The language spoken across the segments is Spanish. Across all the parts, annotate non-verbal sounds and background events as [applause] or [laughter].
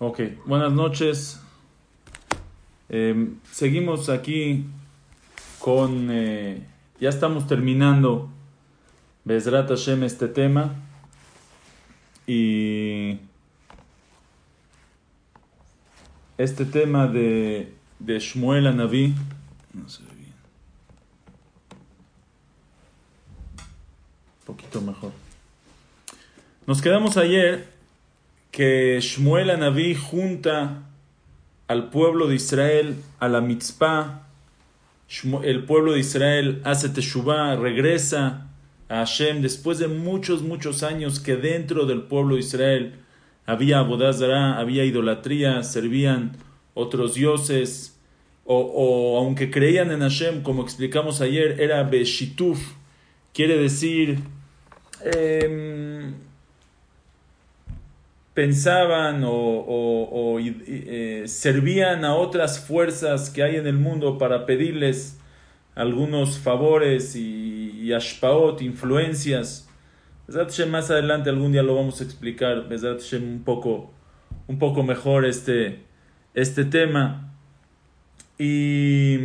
Ok, buenas noches. Eh, seguimos aquí con... eh, ya estamos terminando Bezrat Hashem este tema. Y este tema de, de Shmuel. No se ve bien. Un poquito mejor. Nos quedamos ayer que Shmuel Anaví junta al pueblo de Israel a la mitzvah. El pueblo de Israel hace teshuvah, regresa a Hashem después de muchos, muchos años que dentro del pueblo de Israel había abodazara, había idolatría, servían otros dioses, o, o aunque creían en Hashem, como explicamos ayer, era Beshituf, quiere decir em, pensaban o, eh, servían a otras fuerzas que hay en el mundo para pedirles algunos favores y, y ashpaot, influencias. Más adelante algún día lo vamos a explicar, un poco, un poco mejor este, este tema. Y,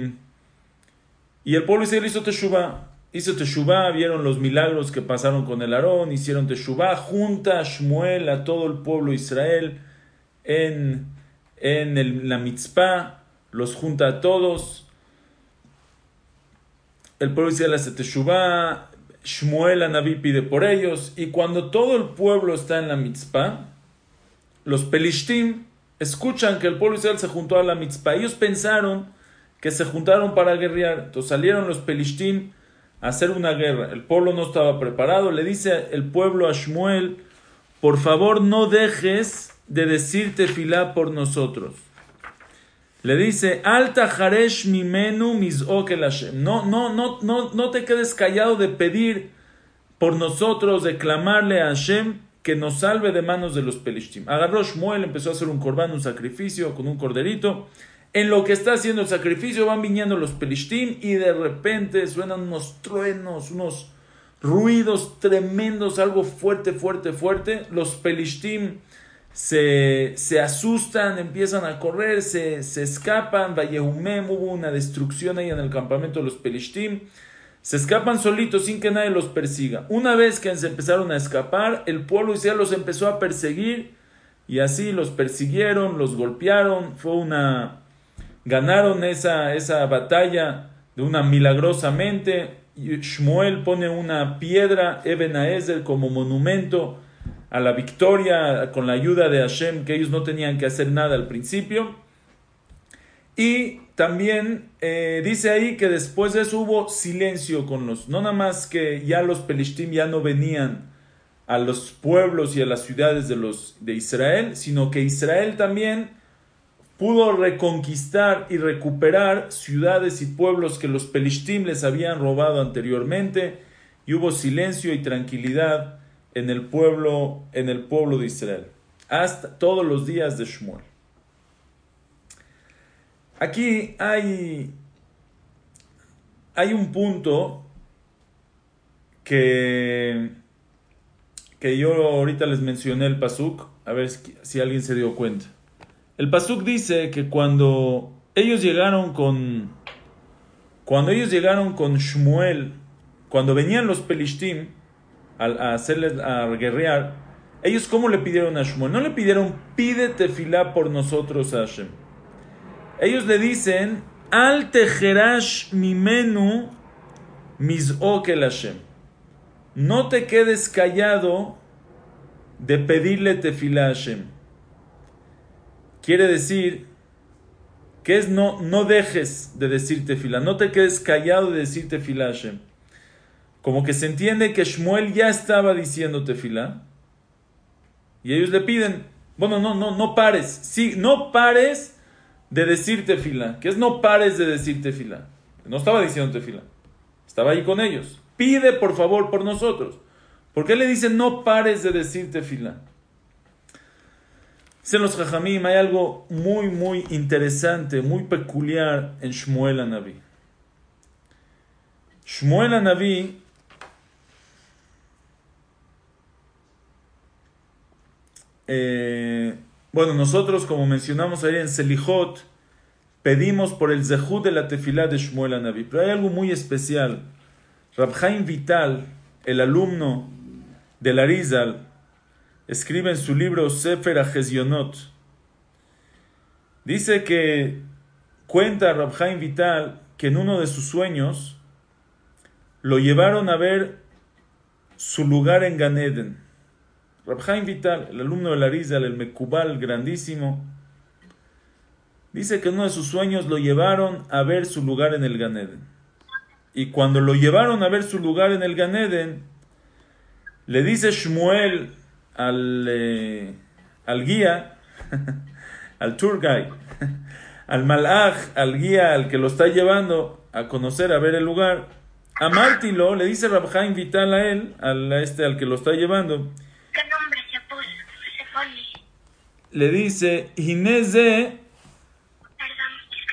y el pueblo Israel hizo Teshuvah. Hizo Teshuvah, vieron los milagros que pasaron con el Aarón, hicieron Teshuvah, junta a Shmuel a todo el pueblo de Israel en, en el- la mitzvah, los junta a todos. El pueblo de Israel hace Teshuvah, Shmuel Anabí pide por ellos, y cuando todo el pueblo está en la mitzvah, los pelishtim escuchan que el pueblo Israel se juntó a la mitzvah. Ellos pensaron que se juntaron para guerrear. Entonces salieron los pelishtim hacer una guerra. El pueblo no estaba preparado. Le dice el pueblo a Shmuel, por favor no dejes de decir tefilá por nosotros. Le dice, alta haresh mimenu Hashem. No, no, no, no, no te quedes callado de pedir por nosotros, de clamarle a Hashem que nos salve de manos de los pelishtim. Agarró Shmuel, empezó a hacer un corbán, un sacrificio con un corderito. En lo que está haciendo el sacrificio van viniendo los pelishtim y de repente suenan unos truenos, unos ruidos tremendos, algo fuerte, fuerte, fuerte. Los pelishtim se, se asustan, empiezan a correr, se, se escapan. Vayehumem, hubo una destrucción ahí en el campamento de los pelishtim. Se escapan solitos sin que nadie los persiga. Una vez que se empezaron a escapar, el pueblo Israel los empezó a perseguir y así los persiguieron, los golpearon. Fue una. Ganaron esa, esa batalla de una milagrosamente. Shmuel pone una piedra, Eben Haezer, como monumento a la victoria con la ayuda de Hashem, que ellos no tenían que hacer nada al principio. Y también eh, dice ahí que después de eso hubo silencio con los, no nada más que ya los pelishtim ya no venían a los pueblos y a las ciudades de los de Israel, sino que Israel también pudo reconquistar y recuperar ciudades y pueblos que los pelishtim les habían robado anteriormente y hubo silencio y tranquilidad en el pueblo en el pueblo de Israel hasta todos los días de Shmuel. Aquí hay, hay un punto que, que yo ahorita les mencioné el Pasuk, a ver si, si alguien se dio cuenta. El Pasuk dice que cuando ellos llegaron con, cuando ellos llegaron con Shmuel, cuando venían los Pelishtim a, a hacerles a guerrear, ellos cómo le pidieron a Shmuel? No le pidieron pide tefilá por nosotros Hashem. Ellos le dicen, Al tejerash mimenu misok el Hashem. No te quedes callado de pedirle tefilá a Hashem. Quiere decir que es no, no dejes de decir tefilá, no te quedes callado de decir tefilá a Hashem. Como que se entiende que Shmuel ya estaba diciendo tefilá. Y ellos le piden, bueno, no, no, no pares, sí, no pares de decir tefila. ¿Qué es no pares de decir tefila? No estaba diciendo tefila. Estaba ahí con ellos. Pide por favor por nosotros. ¿Por qué le dicen no pares de decir tefila? Dicen los hay algo muy, muy interesante, muy peculiar en Shmuel Anaví. Shmuel Anaví eh, Bueno, nosotros, como mencionamos ahí en Selijot, pedimos por el Zehut de la tefilá de Shmuel Anabi. Pero hay algo muy especial. Rabhaim Vital, el alumno de Larizal, escribe en su libro Sefer Ahezionot. Dice que cuenta Rabhaim Vital que en uno de sus sueños lo llevaron a ver su lugar en Ganeden. Rabhaim Vital, el alumno de Larizal, el Mekubal grandísimo, dice que en uno de sus sueños lo llevaron a ver su lugar en el Ganeden. Y cuando lo llevaron a ver su lugar en el Ganeden, le dice Shmuel al, eh, al guía, [laughs] al tour guide, [laughs] al malach, al guía, al que lo está llevando a conocer, a ver el lugar, a Martilo, le dice Rabhaim Vital a él, al, este, al que lo está llevando, ¿Qué nombre se puso? Se pone. le dice.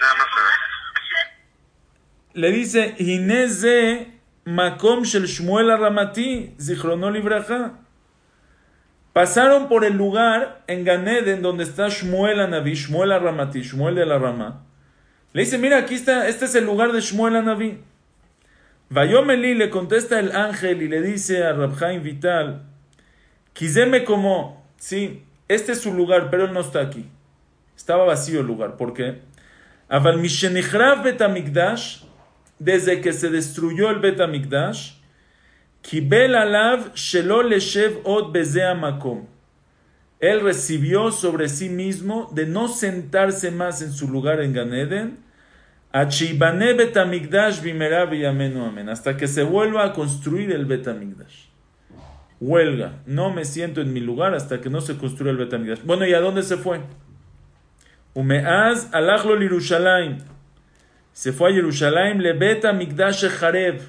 Nada más le dice, Ineze Makom Shel Shmuel Ramati, Zichrono Libraja. Pasaron por el lugar en Ganeden donde está Shmuel Anavi, Shmuel Ramati, Shmuel de la Rama. Le dice, mira, aquí está, este es el lugar de Shmuel Anavi. Vayomeli le contesta el ángel y le dice a Rabhaim Vital, Quizeme como, sí, este es su lugar, pero él no está aquí. Estaba vacío el lugar. ¿Por qué? Aval Mishenichrav Betamikdash, desde que se destruyó el Betamikdash, Kibel alav shelo leshev od makom. Él recibió sobre sí mismo de no sentarse más en su lugar en Ganeden, hasta que se vuelva a construir el Betamikdash. Huelga, no me siento en mi lugar hasta que no se construya el Betamikdash. Bueno, ¿y a dónde se fue? Umeaz alachlo. Se fue a Jerusalén, le Betamikdash Jarev.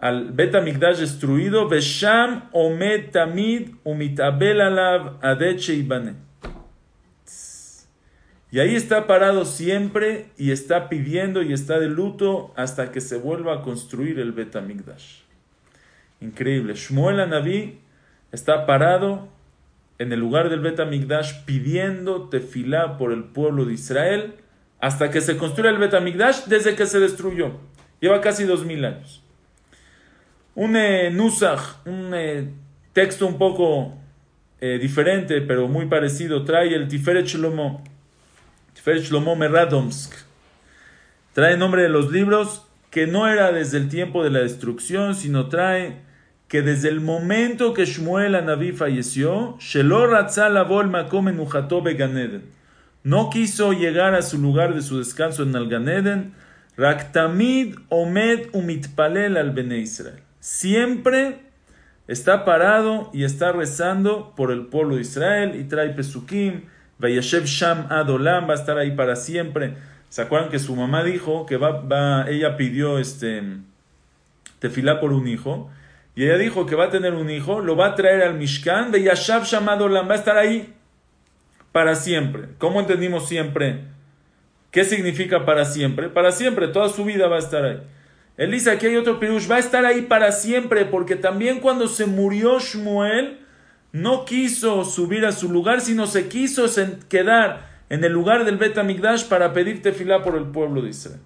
Al Betamikdash destruido, Besham Omed Tamid Umitabel Alav Adeche Ibane. Y ahí está parado siempre y está pidiendo y está de luto hasta que se vuelva a construir el Betamikdash. Increíble. Shmuel Anaví está parado en el lugar del Betamikdash pidiendo tefilá por el pueblo de Israel hasta que se construya el Betamikdash desde que se destruyó. Lleva casi dos mil años. Un eh, un eh, texto un poco eh, diferente, pero muy parecido, trae el Tiferet Shlomo. Tiferet Shlomo Meradomsk. Trae nombre de los libros que no era desde el tiempo de la destrucción, sino trae que desde el momento que Shmuel Anaví falleció. No quiso llegar a su lugar de su descanso en el Ganeden. Raktamid Omed Umitpalel al Bene Israel. Siempre está parado y está rezando por el pueblo de Israel y trae Pesukim. Vayashev Sham Adolam va a estar ahí para siempre. ¿Se acuerdan que su mamá dijo que va, va ella pidió este tefilá por un hijo? Y ella dijo que va a tener un hijo, lo va a traer al Mishkan, de Yashav Shamadolam, va a estar ahí para siempre. ¿Cómo entendimos siempre? ¿Qué significa para siempre? Para siempre, toda su vida va a estar ahí. Él dice aquí hay otro pirush, va a estar ahí para siempre, porque también cuando se murió Shmuel, no quiso subir a su lugar, sino se quiso quedar en el lugar del Bet Amigdash para pedir tefilá por el pueblo de Israel.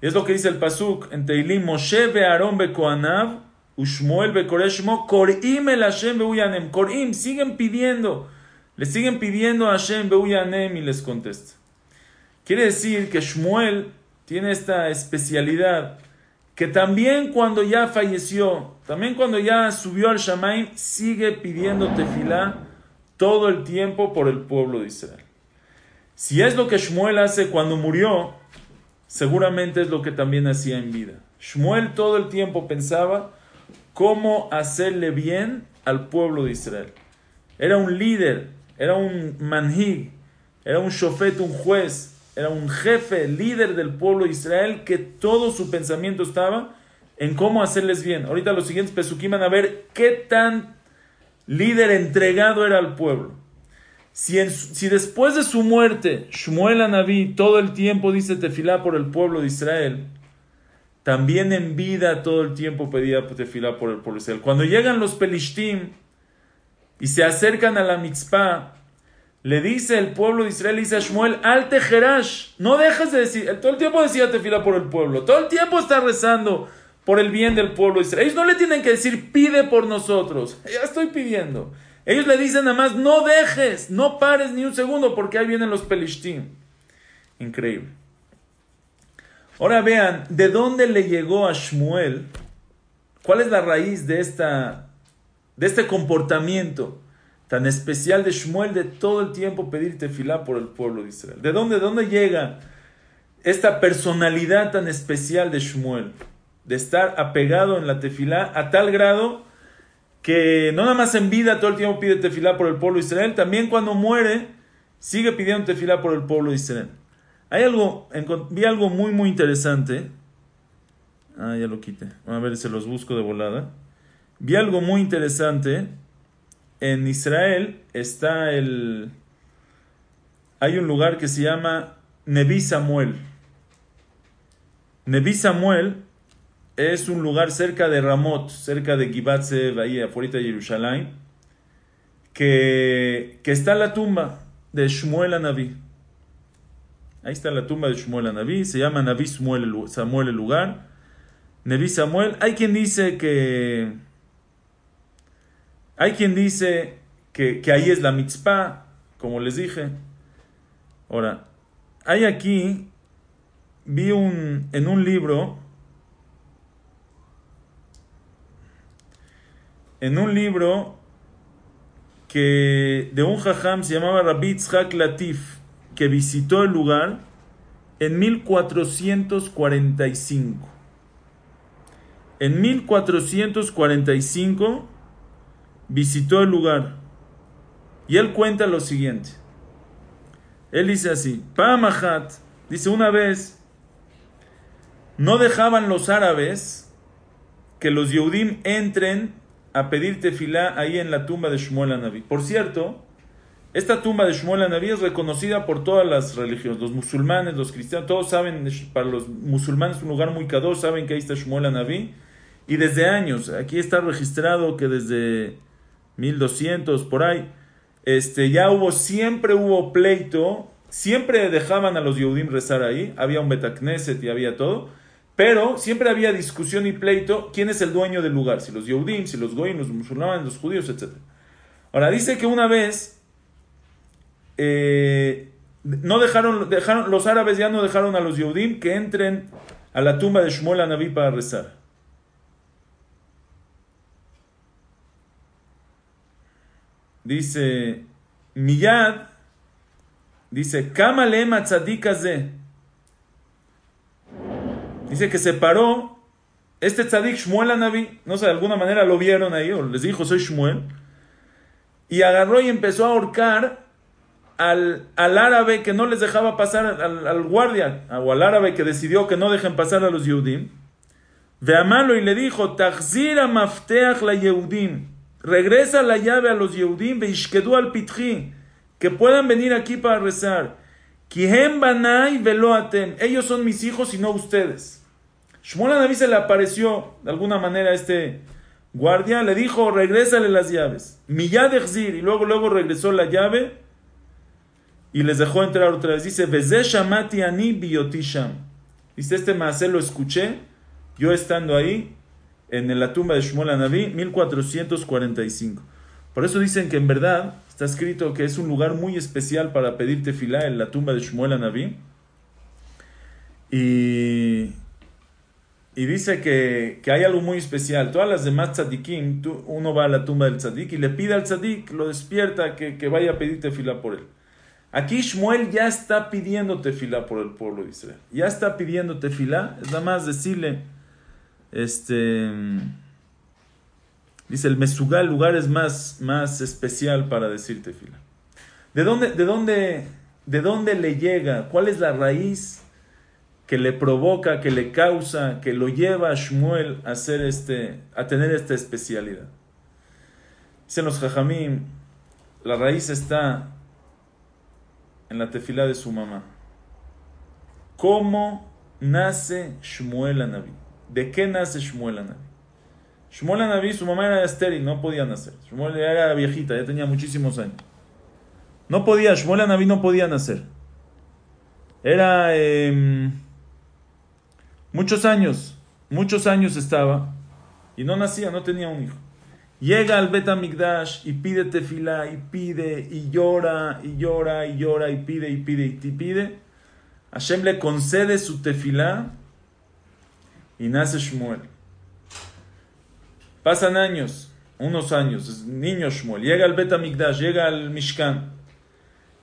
Y es lo que dice el Pasuk en Teilim, Moshe Aarón be Koanav, Ushmuel be Koreshmo, Korim el Hashem beuyanem. Korim, siguen pidiendo, le siguen pidiendo a Hashem beuyanem y les contesta. Quiere decir que Shmuel tiene esta especialidad que también cuando ya falleció, también cuando ya subió al Shamaim, sigue pidiendo tefilá todo el tiempo por el pueblo de Israel. Si es lo que Shmuel hace cuando murió, seguramente es lo que también hacía en vida. Shmuel todo el tiempo pensaba cómo hacerle bien al pueblo de Israel. Era un líder, era un manhig, era un shofet, un juez, era un jefe, líder del pueblo de Israel, que todo su pensamiento estaba en cómo hacerles bien. Ahorita los siguientes pesukim van a ver qué tan líder entregado era al pueblo. Si después de su muerte, Shmuel Anabí todo el tiempo dice tefilá por el pueblo de Israel, también en vida todo el tiempo pedía tefilá por el pueblo de Israel. Cuando llegan los pelishtim, y se acercan a la mitzpah, le dice el pueblo de Israel, dice a Shmuel, al tejerash, no dejes de decir, todo el tiempo decía tefila por el pueblo, todo el tiempo está rezando por el bien del pueblo de Israel. Ellos no le tienen que decir, pide por nosotros, ya estoy pidiendo. Ellos le dicen nada más, no dejes, no pares ni un segundo, porque ahí vienen los pelishtim. Increíble. Ahora vean, ¿de dónde le llegó a Shmuel? ¿Cuál es la raíz de, esta, de este comportamiento tan especial de Shmuel de todo el tiempo pedir tefilá por el pueblo de Israel? ¿De dónde, de dónde llega esta personalidad tan especial de Shmuel? De estar apegado en la tefilá a tal grado que no nada más en vida todo el tiempo pide tefilá por el pueblo de Israel, también cuando muere sigue pidiendo tefilá por el pueblo de Israel. Hay algo, vi algo muy, muy interesante. Ah, ya lo quité. A ver, se los busco de volada. Vi algo muy interesante. En Israel está el... Hay un lugar que se llama Nevi Samuel. Nevi Samuel es un lugar cerca de Ramot, cerca de Gibatse, ahí afuera de Jerusalén, que, que está la tumba de Shmuel Anaví. Ahí está la tumba de Shmuel Naví, se llama Naví Samuel el lugar. Naví Samuel, hay quien dice que. Hay quien dice que, ahí es la mitzpah, como les dije. Ahora, hay aquí, vi un, en un libro, en un libro que de un jajam se llamaba Rabbi Tzhak Latif que visitó el lugar en 1445. En 1445 visitó el lugar y él cuenta lo siguiente. Él dice así, Pamahat, dice una vez, no dejaban los árabes que los Yehudim entren a pedir tefilá ahí en la tumba de Shmuel Anabi. Por cierto, esta tumba de Shmuel Anabí es reconocida por todas las religiones, los musulmanes, los cristianos, todos saben, para los musulmanes es un lugar muy cado, saben que ahí está Shmuel Anabí, y desde años, aquí está registrado que desde 1200 por ahí, este, ya hubo, siempre hubo pleito, siempre dejaban a los Yehudim rezar ahí, había un Betacneset y había todo, pero siempre había discusión y pleito, quién es el dueño del lugar, si los Yehudim, si los Goyim, los musulmanes, los judíos, etc. Ahora dice que una vez eh, no dejaron, dejaron, los árabes ya no dejaron a los Yehudim que entren a la tumba de Shmuel Anabí para rezar. Dice, Miyad, dice, Kamalema tzadikaze. Dice que se paró. Este tzadik Shmuel Anabí, no sé, de alguna manera lo vieron ahí, o les dijo, soy Shmuel, y agarró y empezó a ahorcar al, árabe que no les dejaba pasar, al, guardia, o al árabe que decidió que no dejen pasar a los Yehudim, ve a malo y le dijo, Tachzira mafteach la Yehudim, regresa la llave a los Yehudim, ve ishkedu al que puedan venir aquí para rezar. Kihem banai veloatem, ellos son mis hijos y no ustedes. Shmuel Naví se le apareció de alguna manera a este guardia, le dijo, regrésale las llaves. Miyad y luego, luego regresó la llave y les dejó entrar otra vez. Dice, shamati ani biotisham. Este maase lo escuché, yo estando ahí, en la tumba de Shmuel Anabí, 1445. Por eso dicen que en verdad está escrito que es un lugar muy especial para pedir tefilá en la tumba de Shmuel Anabí. Y, y dice que, que, hay algo muy especial. Todas las demás tzadikim, uno va a la tumba del tzadik y le pide al tzadik, lo despierta, que, que vaya a pedir tefilá por él. Aquí Shmuel ya está pidiendo tefilá por el pueblo de Israel. Ya está pidiendo tefilá. Es nada más decirle, este, dice el Mesugá, el lugar es más, más especial para decir tefilá. ¿De dónde, de, dónde, ¿De dónde le llega? ¿Cuál es la raíz que le provoca, que le causa, que lo lleva a Shmuel a, hacer este, a tener esta especialidad? Dicen los Jajamim, la raíz está en la tefila de su mamá. ¿Cómo nace Shmuel Anabi? ¿De qué nace Shmuel Anabi? Shmuel su mamá era estéril, no podía nacer. Shmuel era viejita, ya tenía muchísimos años. No podía, Shmuel Naví no podía nacer. Era em, muchos años, muchos años estaba y no nacía, no tenía un hijo. Llega al Betamigdash y pide tefilá y pide y llora y llora y llora y pide y pide y pide. Hashem le concede su tefilá y nace Shmuel. Pasan años, unos años, es niño Shmuel. Llega al Betamigdash, llega al Mishkan.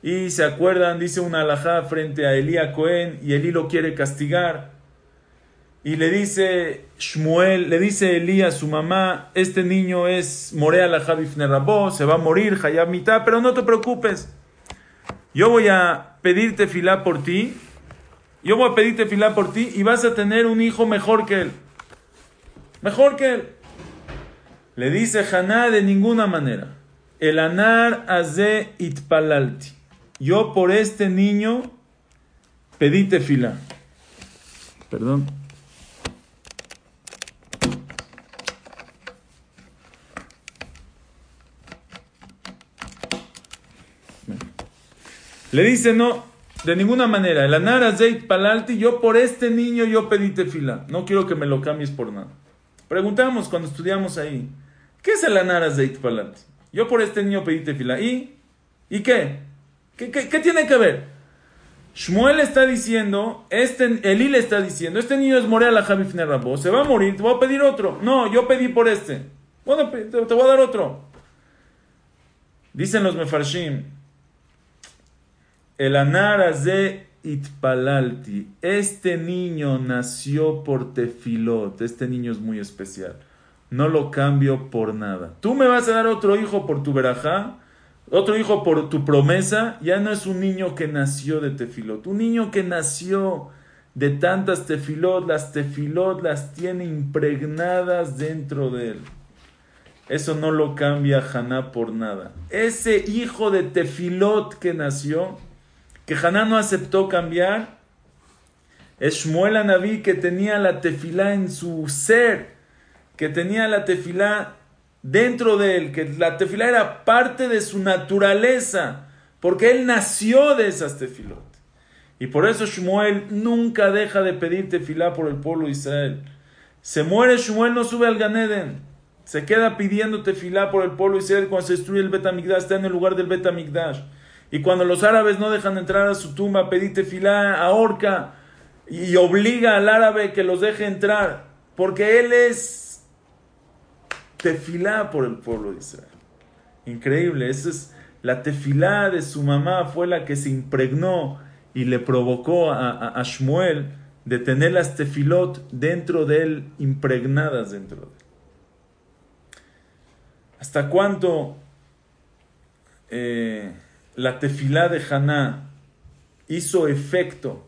Y se acuerdan, dice una alajá frente a Elías Cohen y Elí lo quiere castigar. Y le dice Shmuel, le dice Elías a su mamá, este niño es Morea la Rabó, se va a morir, Hayab mitad, pero no te preocupes. Yo voy a pedirte filá por ti, yo voy a pedirte filá por ti y vas a tener un hijo mejor que él. Mejor que él. Le dice Haná de ninguna manera. El anar aze itpalalti. Yo por este niño pedí filá. Perdón. Le dice, no, de ninguna manera. El anara zeit palalti, yo por este niño yo pedí tefila. No quiero que me lo cambies por nada. Preguntamos cuando estudiamos ahí, ¿qué es el anara zeit palalti? Yo por este niño pedí tefila. ¿Y? ¿Y qué? ¿Qué, qué, tiene que ver? Shmuel está diciendo, este, Elí le está diciendo, este niño es Morea la Javifne Rabo, se va a morir, te voy a pedir otro. No, yo pedí por este. Bueno, te voy a dar otro. Dicen los Mefarshim, el anar de itpalalti. Este niño nació por tefilot. Este niño es muy especial. No lo cambio por nada. Tú me vas a dar otro hijo por tu verajá, otro hijo por tu promesa. Ya no es un niño que nació de tefilot. Un niño que nació de tantas tefilot. Las tefilot las tiene impregnadas dentro de él. Eso no lo cambia Haná por nada. Ese hijo de tefilot que nació que Haná no aceptó cambiar, es Shmuel Anabí que tenía la tefilá en su ser, que tenía la tefilá dentro de él, que la tefilá era parte de su naturaleza, porque él nació de esas tefilot. Y por eso Shmuel nunca deja de pedir tefilá por el pueblo de Israel. Se muere Shmuel, no sube al Ganeden. Se queda pidiendo tefilá por el pueblo de Israel cuando se destruye el Betamigdash, está en el lugar del Betamigdash. Y cuando los árabes no dejan entrar a su tumba, pedí tefilá, ahorca y obliga al árabe que los deje entrar, porque él es tefilá por el pueblo de Israel. Increíble, esa es la tefilá de su mamá, fue la que se impregnó y le provocó a, a, Shmuel de tener las tefilot dentro de él, impregnadas dentro de él. ¿Hasta cuánto? Eh, la tefilá de Haná hizo efecto?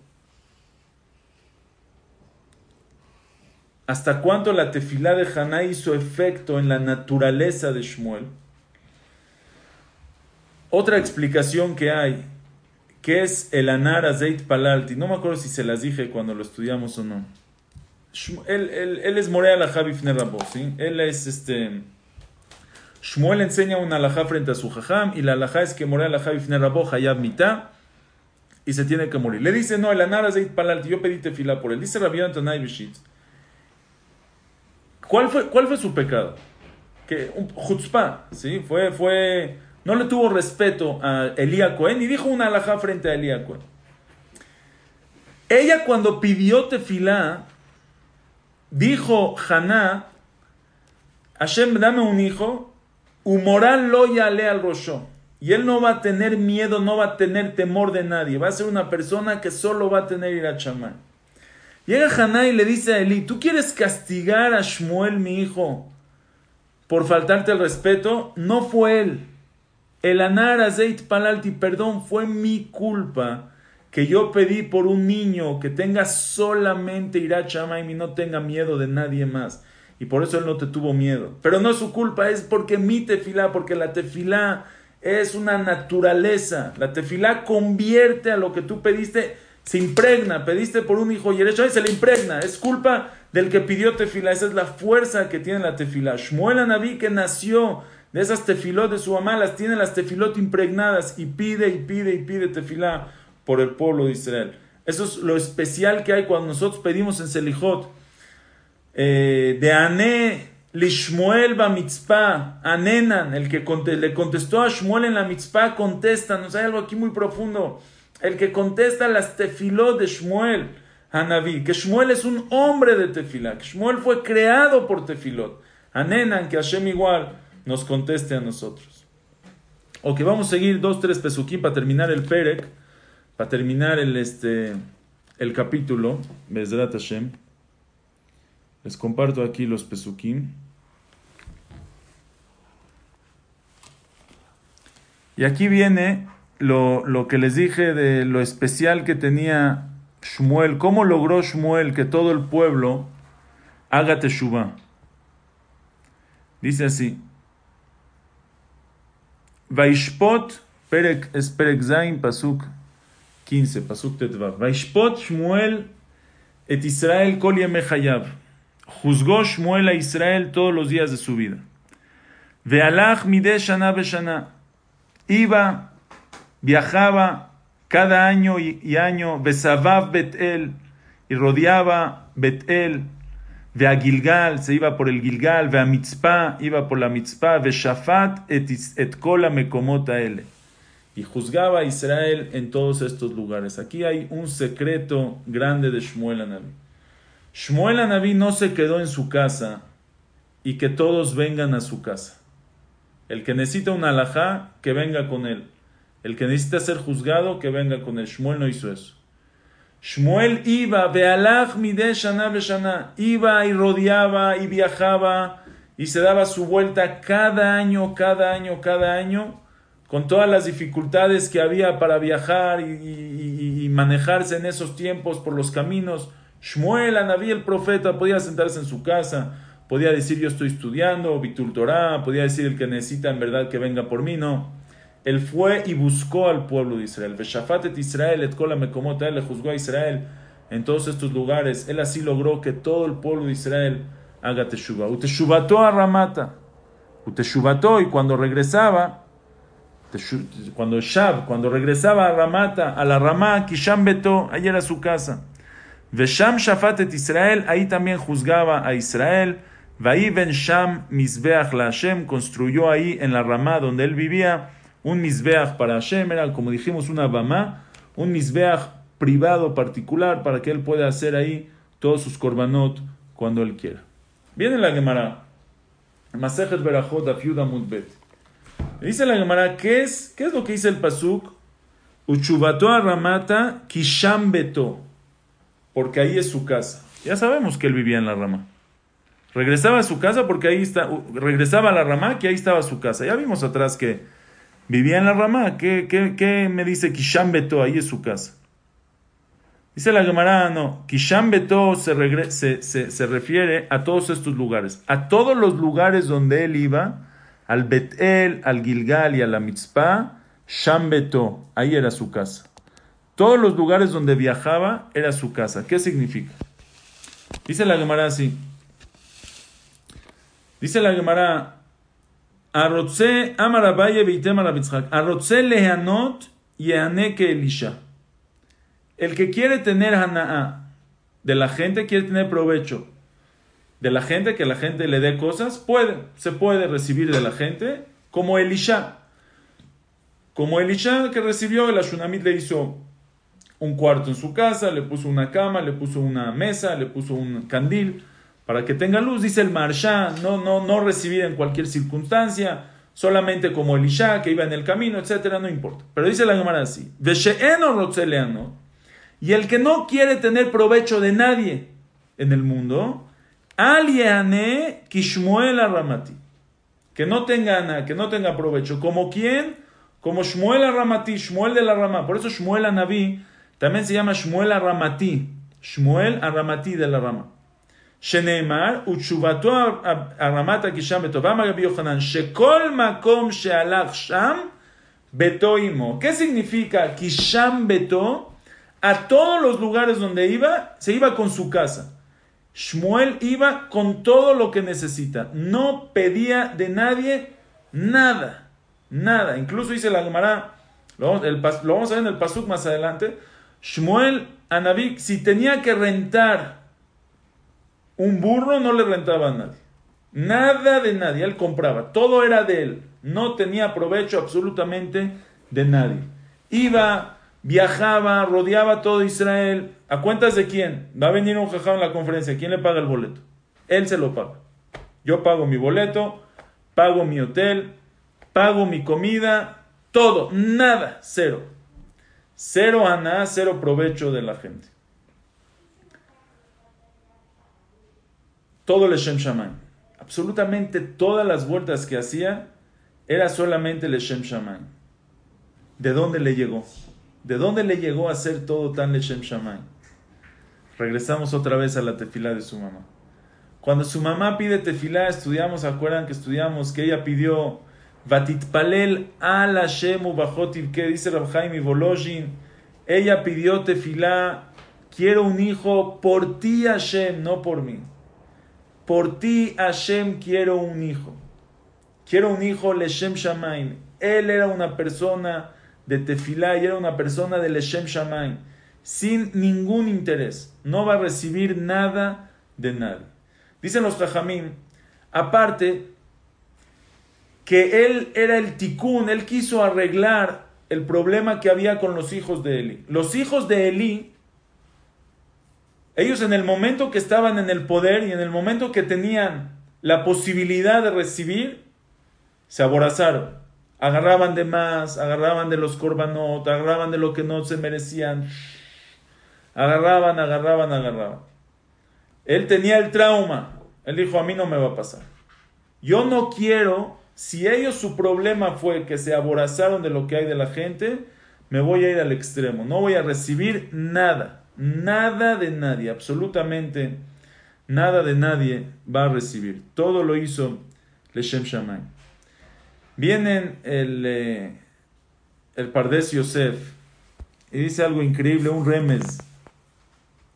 ¿Hasta cuánto la tefilá de Haná hizo efecto en la naturaleza de Shmuel? Otra explicación que hay, que es el anar azeit palalti. No me acuerdo si se las dije cuando lo estudiamos o no. Él, es Morea la Javif ¿sí? Él es este Shmuel enseña una alajá frente a su jajam y la alajá es que morir alajá bifne rabo hayab mitá y se tiene que morir. Le dice, no, el anara zeit palalti, yo pedí tefila por él. Dice Rabbi Antonai Bishit. ¿Cuál fue, ¿Cuál fue su pecado? Que un chutzpah, ¿sí? Fue, fue, no le tuvo respeto a Elías Cohen y dijo una alajá frente a Cohen. Ella cuando pidió tefilá, dijo Haná, Hashem, dame un hijo, Humoral lo yale al rosho. Y él no va a tener miedo, no va a tener temor de nadie. Va a ser una persona que solo va a tener ir a. Llega Haná y le dice a Eli, ¿tú quieres castigar a Shmuel, mi hijo, por faltarte el respeto? No fue él. El anar azeit palalti, perdón, fue mi culpa que yo pedí por un niño que tenga solamente ir a y no tenga miedo de nadie más y por eso él no te tuvo miedo. Pero no es su culpa, es porque mi tefilá, porque la tefilá es una naturaleza. La tefilá convierte a lo que tú pediste, se impregna. Pediste por un hijo y el hecho se le impregna. Es culpa del que pidió tefilá. Esa es la fuerza que tiene la tefilá. Shmuel Anabí que nació de esas tefilot de su mamá, las tiene las tefilot impregnadas y pide y pide y pide tefilá por el pueblo de Israel. Eso es lo especial que hay cuando nosotros pedimos en Selijot. Eh, de Ané Lishmuel ba mitzpah, Anenan, el que le contestó a Shmuel en la mitzpah, contesta, nos hay algo aquí muy profundo. El que contesta las tefilot de Shmuel, Hanaví, que Shmuel es un hombre de tefilá, que Shmuel fue creado por tefilot. Anenan, que Hashem igual nos conteste a nosotros. Ok, vamos a seguir dos, tres pesuquín para terminar el Perek para terminar el, este, el capítulo, Bezrat Hashem, les comparto aquí los pesukim. Y aquí viene lo, lo, que les dije de lo especial que tenía Shmuel, cómo logró Shmuel que todo el pueblo haga teshuva. Dice así: Vaishpot, Perek, es Perek Zain, Pasuk 15, Pasuk Tetvav. Vaishpot Shmuel et Israel kol hayav. Juzgó Shmuel a Israel todos los días de su vida. Vealach mide shana beshana. Iba, viajaba cada año y, año, Besavav Betel, y rodeaba Betel, ve a Gilgal, se iba por el Gilgal, ve a Mitzpah, iba por la Mitzpah, ve Shafat et, et kola mekomota ele y juzgaba a Israel en todos estos lugares. Aquí hay un secreto grande de Shmuel Anabí. Shmuel Anabí no se quedó en su casa y que todos vengan a su casa. El que necesita un alajá, que venga con él. El que necesita ser juzgado, que venga con él. Shmuel no hizo eso. Shmuel iba, bealach mide shana shana, iba y rodeaba y viajaba y se daba su vuelta cada año, cada año, cada año con todas las dificultades que había para viajar y, manejarse en esos tiempos por los caminos, Shmuel, Anabí, el profeta, podía sentarse en su casa, podía decir yo estoy estudiando, Bitul Torah, podía decir el que necesita en verdad que venga por mí, no. Él fue y buscó al pueblo de Israel. Veshafatet Israel, et él le juzgó a Israel en todos estos lugares. Él así logró que todo el pueblo de Israel haga teshuva. Uteshuvató a Ramata. Uteshuvató y cuando regresaba, cuando Shab, cuando regresaba a Ramata, a la Ramá, Kisham Beto, ahí era su casa. Vesham Shafatet Israel, ahí también juzgaba a Israel. Vaí Ben Sham Mizbeach la Hashem, construyó ahí en la Ramá donde él vivía un Mizbeach para Hashem, era como dijimos una Bamá, un Mizbeach privado particular para que él pueda hacer ahí todos sus korbanot cuando él quiera. Viene la Gemara, Masejet Berachot Afiuda Mudbet. Dice la Gemara, ¿qué es, ¿qué es lo que dice el Pasuk? Uchubato Ramata Kisham Beto, porque ahí es su casa. Ya sabemos que él vivía en la rama. Regresaba a su casa porque ahí está, regresaba a la rama que ahí estaba su casa. Ya vimos atrás que vivía en la rama. ¿Qué, me dice Kisham Beto? Ahí es su casa. Dice la Gemara, no, Kisham Beto se, se, se refiere a todos estos lugares. A todos los lugares donde él iba, al Betel, al Gilgal y a la Mitzpah, Shambeto, ahí era su casa. Todos los lugares donde viajaba era su casa. ¿Qué significa? Dice la Gemara así. Dice la Gemara, amarabaye elisha. El que quiere tener hanaa de la gente quiere tener provecho de la gente, que la gente le dé cosas, puede, se puede recibir de la gente, como Elisha. Como Elisha que recibió, el Ashunamit le hizo un cuarto en su casa, le puso una cama, le puso una mesa, le puso un candil, para que tenga luz, dice el Marsha, no, no, no recibir en cualquier circunstancia, solamente como Elisha, que iba en el camino, etcétera, no importa. Pero dice la Gemara así, y el que no quiere tener provecho de nadie en el mundo, Aliane Kishmuel Ramati. Que no tenga que no tenga provecho. ¿Como quién? Como Shmuel Ramati, Shmuel de la Rama. Por eso Shmuel Naví también se llama Shmuel Ramati. Shmuel Ramati de la Rama. Sheneemar, uchuvato Ramata Kisham Betovama Gabi Yohanan, Shekol Makom Shealach Sham Betoimo. ¿Qué significa Kisham Beto? A todos los lugares donde iba, se iba con su casa. Shmuel iba con todo lo que necesita. No pedía de nadie nada. Nada. Incluso dice la Gemara, lo, vamos a ver en el Pasuk más adelante. Shmuel Anabik, si tenía que rentar un burro, no le rentaba a nadie. Nada de nadie. Él compraba. Todo era de él. No tenía provecho absolutamente de nadie. Iba, viajaba, rodeaba todo Israel. ¿A cuentas de quién? Va a venir un jajá en la conferencia. ¿Quién le paga el boleto? Él se lo paga. Yo pago mi boleto, pago mi hotel, pago mi comida, todo, nada, cero. Cero ana, cero provecho de la gente. Todo el Shem Shammai. Absolutamente todas las vueltas que hacía era solamente el Shem Shammai. ¿De dónde le llegó? ¿De dónde le llegó a hacer todo tan Leshem Shammai? Regresamos otra vez a la tefilá de su mamá. Cuando su mamá pide tefilá, estudiamos, acuerdan que estudiamos que ella pidió Vatitpalel al Hashem que dice Rabhaim y. Ella pidió tefilá, quiero un hijo por ti Hashem, no por mí. Por ti Hashem quiero un hijo. Quiero un hijo Leshem Shamaim. Él era una persona de tefilá y era una persona de Leshem Shamaim. Sin ningún interés. No va a recibir nada de nadie. Dicen los Jajamim, aparte, que él era el tikkun, él quiso arreglar el problema que había con los hijos de Eli. Los hijos de Eli, ellos en el momento que estaban en el poder y en el momento que tenían la posibilidad de recibir, se aborazaron. Agarraban de más, agarraban de los corbanot, agarraban de lo que no se merecían. Agarraban, agarraban, agarraban. Él tenía el trauma. Él dijo, a mí no me va a pasar. Yo no quiero si ellos su problema fue que se aborazaron de lo que hay de la gente, me voy a ir al extremo. No voy a recibir nada, nada de nadie, absolutamente nada de nadie va a recibir. Todo lo hizo Leshem Shammai. Vienen el, eh, el Pardes Yosef y dice algo increíble, un remes,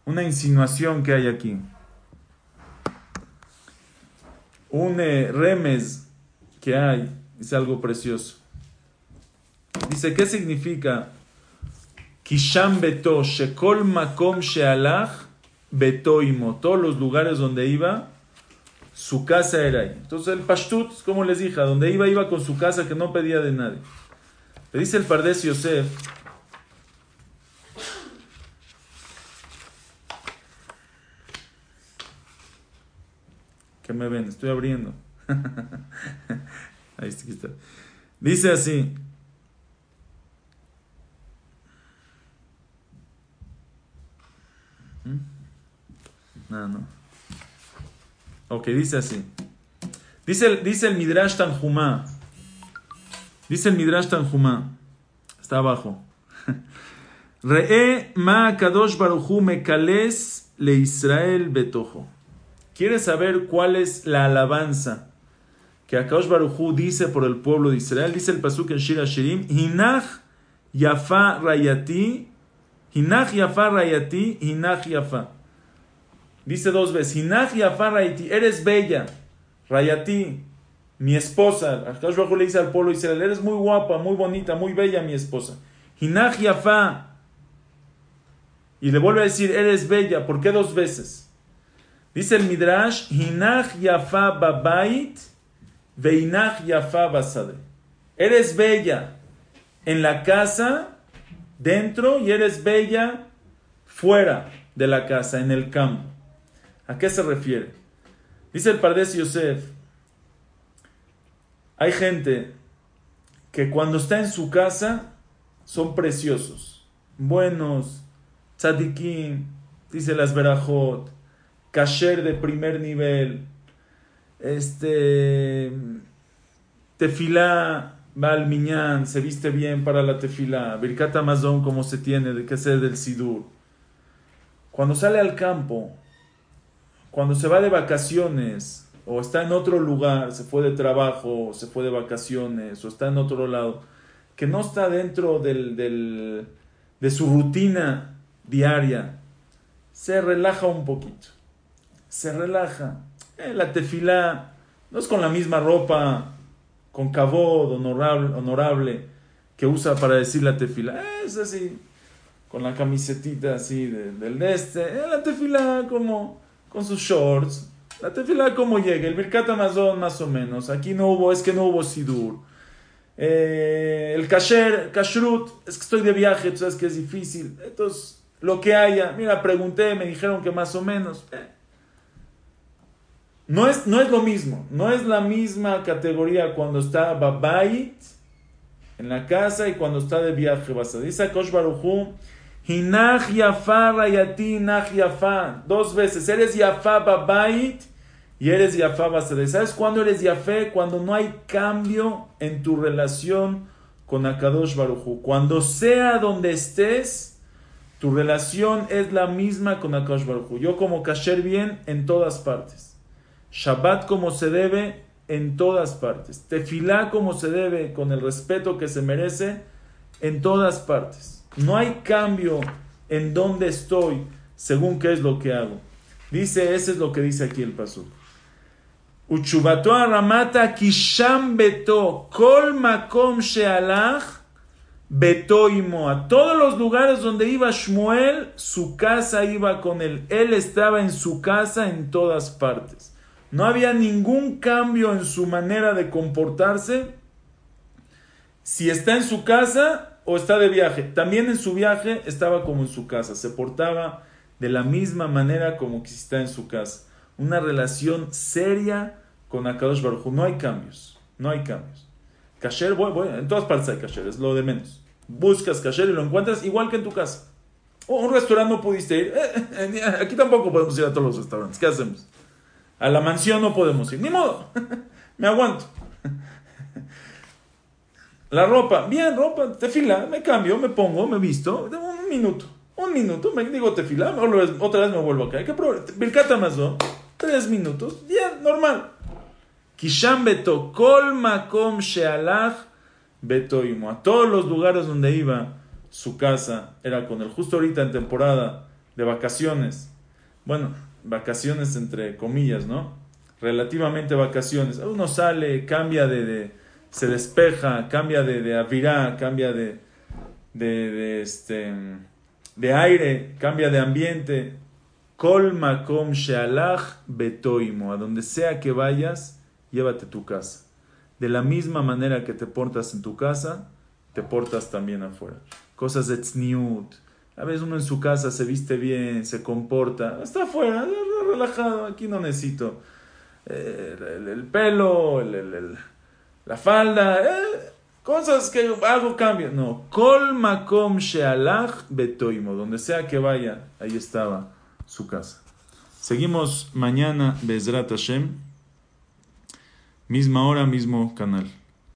una insinuación que hay aquí. Un eh, remes que hay es algo precioso. Dice, ¿qué significa? Kisham beto, shekol makom shealach beto imo. Todos los lugares donde iba, su casa era ahí. Entonces el pashtut, como les dije, donde iba, iba con su casa que no pedía de nadie. Le dice el Pardes Yosef, ¿Qué me ven? Estoy abriendo. [laughs] Dice así. No, no. Ok, dice así. Dice, dice el Midrash Tanjumá. Dice el Midrash Tanjumá. Está abajo. [laughs] Re'e ma kadosh baruchu mekales le Israel betojo. ¿Quieres saber cuál es la alabanza que Akaosh Baruchu dice por el pueblo de Israel? Dice el pasuk en Shira Shirim, Hinach Yafa Rayati, Hinach Yafa Rayati, Hinach Yafa. Dice dos veces, Hinach Yafa Rayati, eres bella, Rayati, mi esposa. Akaosh Baruchu le dice al pueblo de Israel, eres muy guapa, muy bonita, muy bella, mi esposa. Hinach Yafa. Y le vuelve a decir, eres bella. ¿Por qué dos veces? Dice el Midrash, Hinach Yafa Babait, Veinach Yafa Basade. Eres bella en la casa, dentro, y eres bella fuera de la casa, en el campo. ¿A qué se refiere? Dice el Pardes Yosef, hay gente que cuando está en su casa son preciosos, buenos, tzadikim, dice las verajot, kasher de primer nivel, este, tefilá, va al miñán, se viste bien para la tefilá, birkat amazon como se tiene, de que ser del sidur. Cuando sale al campo, cuando se va de vacaciones, o está en otro lugar, se fue de trabajo, se fue de vacaciones, o está en otro lado, que no está dentro del, del, de su rutina diaria, se relaja un poquito se relaja. Eh, la tefilá no es con la misma ropa, con cabod honorable, honorable que usa para decir la tefilá. Es así, con la camisetita así del este. Eh, la tefilá como con sus shorts. La tefilá como llega. El Birkat Amazon más o menos. Aquí no hubo, es que no hubo sidur. Eh, el kasher, kashrut, es que estoy de viaje, tú sabes que es difícil. Entonces, lo que haya. Mira, pregunté, me dijeron que más o menos. No, es, no es lo mismo. No es la misma categoría cuando está babait en la casa y cuando está de viaje. Dice Kosh Baruchu, Hinach Yafa Rayati Hinach Yafa. Dos veces. Eres Yafa babait y eres Yafa Basade. ¿Sabes cuándo eres Yafé? Cuando no hay cambio en tu relación con Akadosh Baruchu. Cuando sea donde estés, tu relación es la misma con Akadosh Baruchu. Yo como kasher bien en todas partes. Shabbat como se debe en todas partes. Tefilá como se debe con el respeto que se merece en todas partes. No hay cambio en donde estoy según qué es lo que hago. Dice, ese es lo que dice aquí el paso. Uchubato aramata kisham beto kol makom shealach beto A todos los lugares donde iba Shmuel, su casa iba con él. Él estaba en su casa en todas partes. No había ningún cambio en su manera de comportarse. Si está en su casa o está de viaje. También en su viaje estaba como en su casa. Se portaba de la misma manera como que está en su casa. Una relación seria con Akadosh Baruj No hay cambios, no hay cambios. Kasher, voy, en todas partes hay kasher, es lo de menos. Buscas kasher y lo encuentras igual que en tu casa. O un restaurante no pudiste ir. Eh, eh, aquí tampoco podemos ir a todos los restaurantes. ¿Qué hacemos? A la mansión no podemos ir. Ni modo. [laughs] me aguanto. La ropa, bien, ropa, tefila, me cambio, me pongo, me visto, un minuto, un minuto, me digo tefila, otra vez me vuelvo a caer. ¿Qué problema? Birkata más, Tres minutos, bien, normal. Kisham beto, kol makom shealach betoimo. A todos los lugares donde iba, su casa era con él. Justo ahorita en temporada de vacaciones. Bueno, vacaciones entre comillas, ¿no? Relativamente vacaciones. Uno sale, cambia de, se despeja, cambia de, de avirá, cambia de, de, de, este, de aire, cambia de ambiente. Kol makom shealach betoimo. A donde sea que vayas, llévate tu casa. De la misma manera que te portas en tu casa, te portas también afuera. Cosas de tzniut. A veces uno en su casa se viste bien, se comporta. Está afuera, relajado. Aquí no necesito eh, el, pelo, la falda. Eh, cosas que algo cambia. No. Kol makom shealach betoimo. Donde sea que vaya, ahí estaba su casa. Seguimos mañana, Bezrat Hashem. Misma hora, mismo canal.